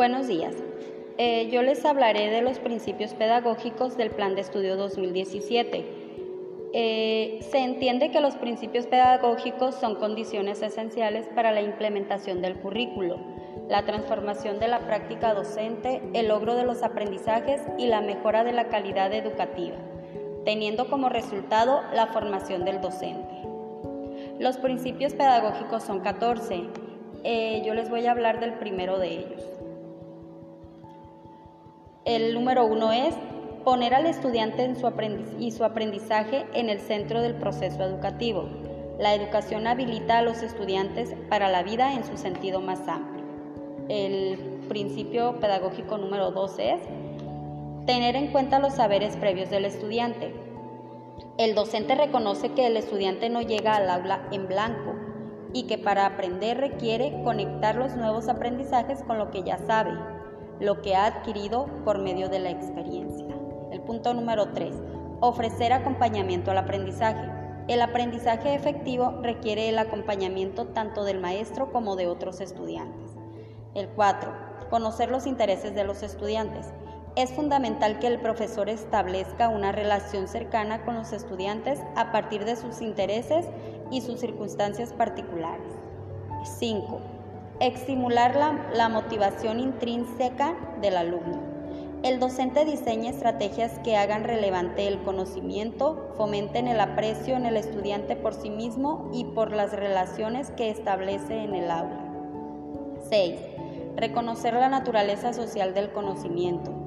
Buenos días. Eh, yo les hablaré de los principios pedagógicos del Plan de Estudio 2017. Eh, se entiende que los principios pedagógicos son condiciones esenciales para la implementación del currículo, la transformación de la práctica docente, el logro de los aprendizajes y la mejora de la calidad educativa, teniendo como resultado la formación del docente. Los principios pedagógicos son 14. Eh, yo les voy a hablar del primero de ellos. El número uno es poner al estudiante en su y su aprendizaje en el centro del proceso educativo. La educación habilita a los estudiantes para la vida en su sentido más amplio. El principio pedagógico número dos es tener en cuenta los saberes previos del estudiante. El docente reconoce que el estudiante no llega al aula en blanco y que para aprender requiere conectar los nuevos aprendizajes con lo que ya sabe, lo que ha adquirido por medio de la experiencia. El punto número 3. Ofrecer acompañamiento al aprendizaje. El aprendizaje efectivo requiere el acompañamiento tanto del maestro como de otros estudiantes. El 4. Conocer los intereses de los estudiantes. Es fundamental que el profesor establezca una relación cercana con los estudiantes a partir de sus intereses y sus circunstancias particulares. 5. Estimular la, motivación intrínseca del alumno. El docente diseña estrategias que hagan relevante el conocimiento, fomenten el aprecio en el estudiante por sí mismo y por las relaciones que establece en el aula. 6. Reconocer la naturaleza social del conocimiento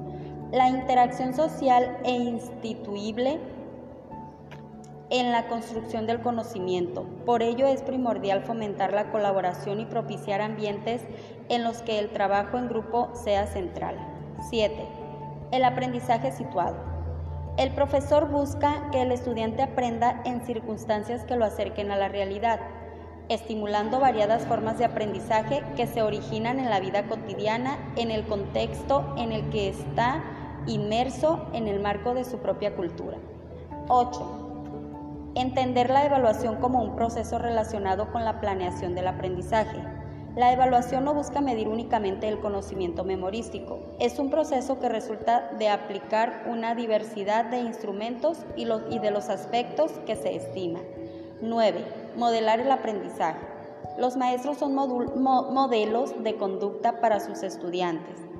la interacción social e instituible en la construcción del conocimiento. Por ello es primordial fomentar la colaboración y propiciar ambientes en los que el trabajo en grupo sea central. 7. El aprendizaje situado. El profesor busca que el estudiante aprenda en circunstancias que lo acerquen a la realidad, estimulando variadas formas de aprendizaje que se originan en la vida cotidiana, en el contexto en el que está inmerso en el marco de su propia cultura. 8. Entender la evaluación como un proceso relacionado con la planeación del aprendizaje. La evaluación no busca medir únicamente el conocimiento memorístico, es un proceso que resulta de aplicar una diversidad de instrumentos y, de los aspectos que se estiman. 9. Modelar el aprendizaje. Los maestros son modelos de conducta para sus estudiantes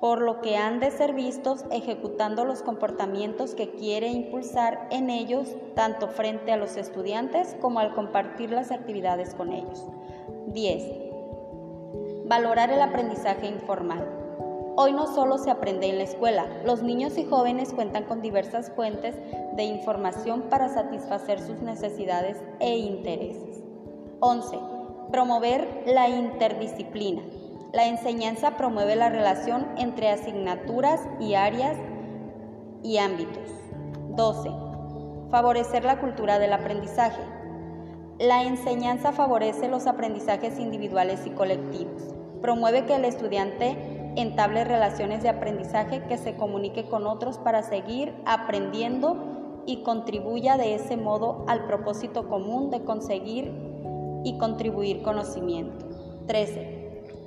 por lo que han de ser vistos ejecutando los comportamientos que quiere impulsar en ellos, tanto frente a los estudiantes como al compartir las actividades con ellos. 10. Valorar el aprendizaje informal. Hoy no solo se aprende en la escuela, los niños y jóvenes cuentan con diversas fuentes de información para satisfacer sus necesidades e intereses. 11. Promover la interdisciplina. La enseñanza promueve la relación entre asignaturas y áreas y ámbitos. 12. Favorecer la cultura del aprendizaje. La enseñanza favorece los aprendizajes individuales y colectivos. Promueve que el estudiante entable relaciones de aprendizaje que se comunique con otros para seguir aprendiendo y contribuya de ese modo al propósito común de conseguir y contribuir conocimiento. 13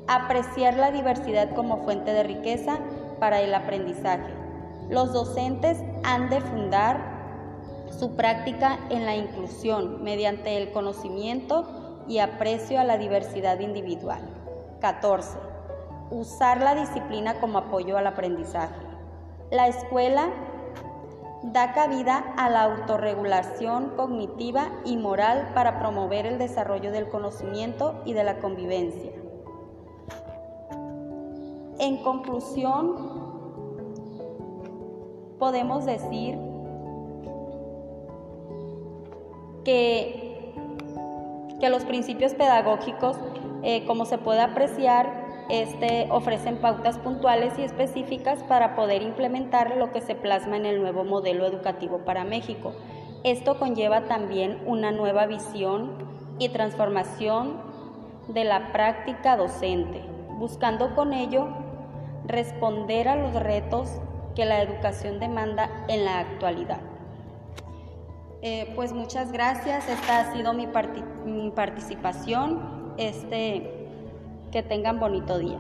apreciar la diversidad como fuente de riqueza para el aprendizaje. Los docentes han de fundar su práctica en la inclusión mediante el conocimiento y aprecio a la diversidad individual. 14. Usar la disciplina como apoyo al aprendizaje. La escuela da cabida a la autorregulación cognitiva y moral para promover el desarrollo del conocimiento y de la convivencia. En conclusión, podemos decir que, que los principios pedagógicos, eh, como se puede apreciar, este, ofrecen pautas puntuales y específicas para poder implementar lo que se plasma en el nuevo modelo educativo para México. Esto conlleva también una nueva visión y transformación de la práctica docente, buscando con ello responder a los retos que la educación demanda en la actualidad. Eh, pues muchas gracias, esta ha sido mi, mi participación, este, que tengan bonito día.